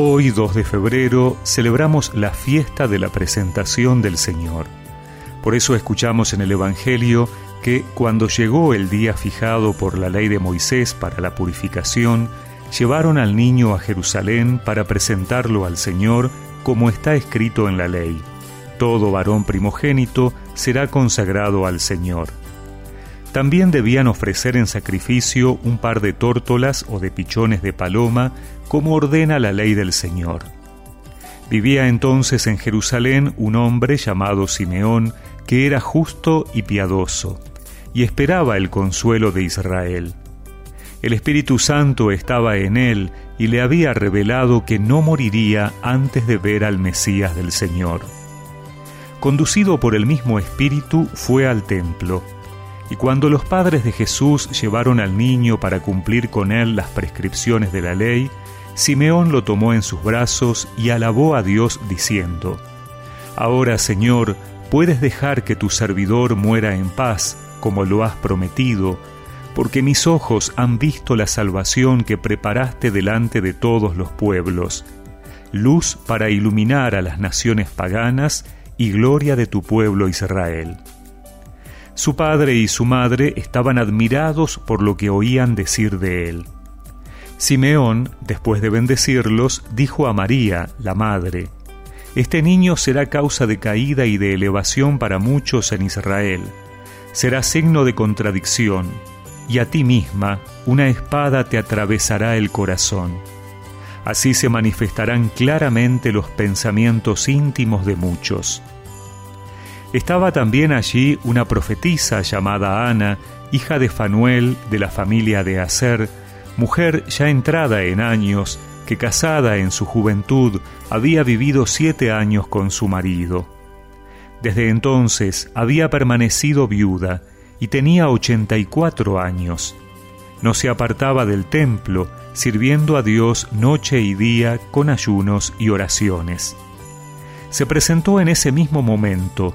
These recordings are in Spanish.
Hoy, 2 de febrero, celebramos la fiesta de la presentación del Señor. Por eso escuchamos en el Evangelio que cuando llegó el día fijado por la ley de Moisés para la purificación, llevaron al niño a Jerusalén para presentarlo al Señor como está escrito en la ley. Todo varón primogénito será consagrado al Señor. También debían ofrecer en sacrificio un par de tórtolas o de pichones de paloma, como ordena la ley del Señor. Vivía entonces en Jerusalén un hombre llamado Simeón, que era justo y piadoso, y esperaba el consuelo de Israel. El Espíritu Santo estaba en él y le había revelado que no moriría antes de ver al Mesías del Señor. Conducido por el mismo Espíritu, fue al templo y cuando los padres de Jesús llevaron al niño para cumplir con él las prescripciones de la ley, Simeón lo tomó en sus brazos y alabó a Dios diciendo, Ahora, Señor, puedes dejar que tu servidor muera en paz, como lo has prometido, porque mis ojos han visto la salvación que preparaste delante de todos los pueblos, luz para iluminar a las naciones paganas y gloria de tu pueblo Israel. Su padre y su madre estaban admirados por lo que oían decir de él. Simeón, después de bendecirlos, dijo a María, la madre, Este niño será causa de caída y de elevación para muchos en Israel. Será signo de contradicción, y a ti misma una espada te atravesará el corazón. Así se manifestarán claramente los pensamientos íntimos de muchos. Estaba también allí una profetisa llamada Ana, hija de Fanuel de la familia de Aser, mujer ya entrada en años, que casada en su juventud había vivido siete años con su marido. Desde entonces había permanecido viuda y tenía ochenta y cuatro años. No se apartaba del templo, sirviendo a Dios noche y día con ayunos y oraciones. Se presentó en ese mismo momento,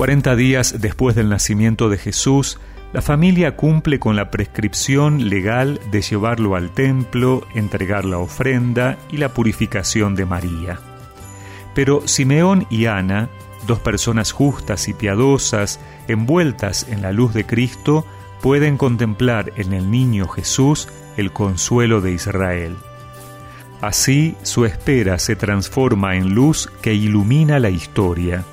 Cuarenta días después del nacimiento de Jesús, la familia cumple con la prescripción legal de llevarlo al templo, entregar la ofrenda y la purificación de María. Pero Simeón y Ana, dos personas justas y piadosas, envueltas en la luz de Cristo, pueden contemplar en el niño Jesús el consuelo de Israel. Así su espera se transforma en luz que ilumina la historia.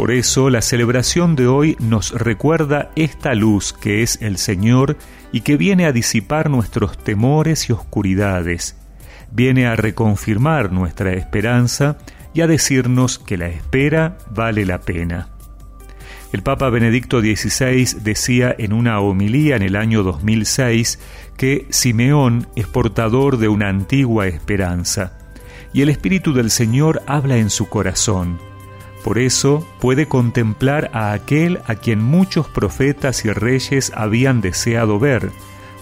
Por eso la celebración de hoy nos recuerda esta luz que es el Señor y que viene a disipar nuestros temores y oscuridades, viene a reconfirmar nuestra esperanza y a decirnos que la espera vale la pena. El Papa Benedicto XVI decía en una homilía en el año 2006 que Simeón es portador de una antigua esperanza, y el Espíritu del Señor habla en su corazón por eso puede contemplar a aquel a quien muchos profetas y reyes habían deseado ver,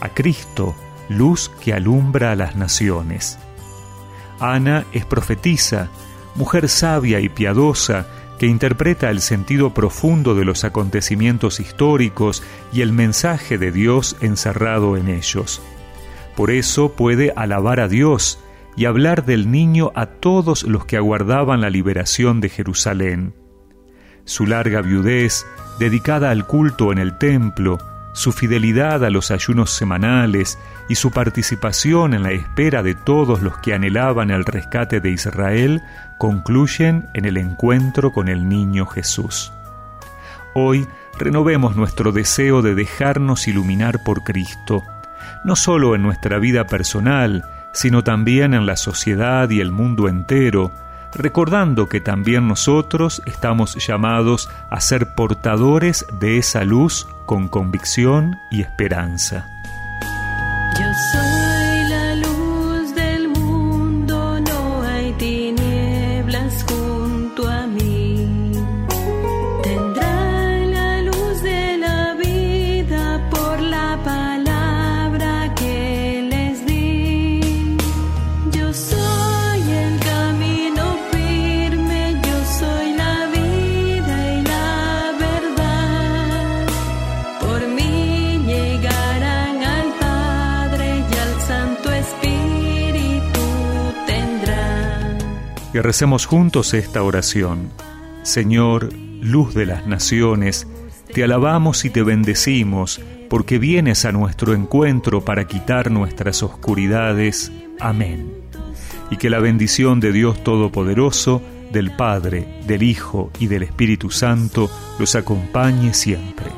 a Cristo, luz que alumbra a las naciones. Ana es profetisa, mujer sabia y piadosa, que interpreta el sentido profundo de los acontecimientos históricos y el mensaje de Dios encerrado en ellos. Por eso puede alabar a Dios, y hablar del niño a todos los que aguardaban la liberación de Jerusalén. Su larga viudez, dedicada al culto en el templo, su fidelidad a los ayunos semanales y su participación en la espera de todos los que anhelaban el rescate de Israel concluyen en el encuentro con el niño Jesús. Hoy renovemos nuestro deseo de dejarnos iluminar por Cristo, no solo en nuestra vida personal, sino también en la sociedad y el mundo entero, recordando que también nosotros estamos llamados a ser portadores de esa luz con convicción y esperanza. Que recemos juntos esta oración. Señor, luz de las naciones, te alabamos y te bendecimos, porque vienes a nuestro encuentro para quitar nuestras oscuridades. Amén. Y que la bendición de Dios Todopoderoso, del Padre, del Hijo y del Espíritu Santo los acompañe siempre.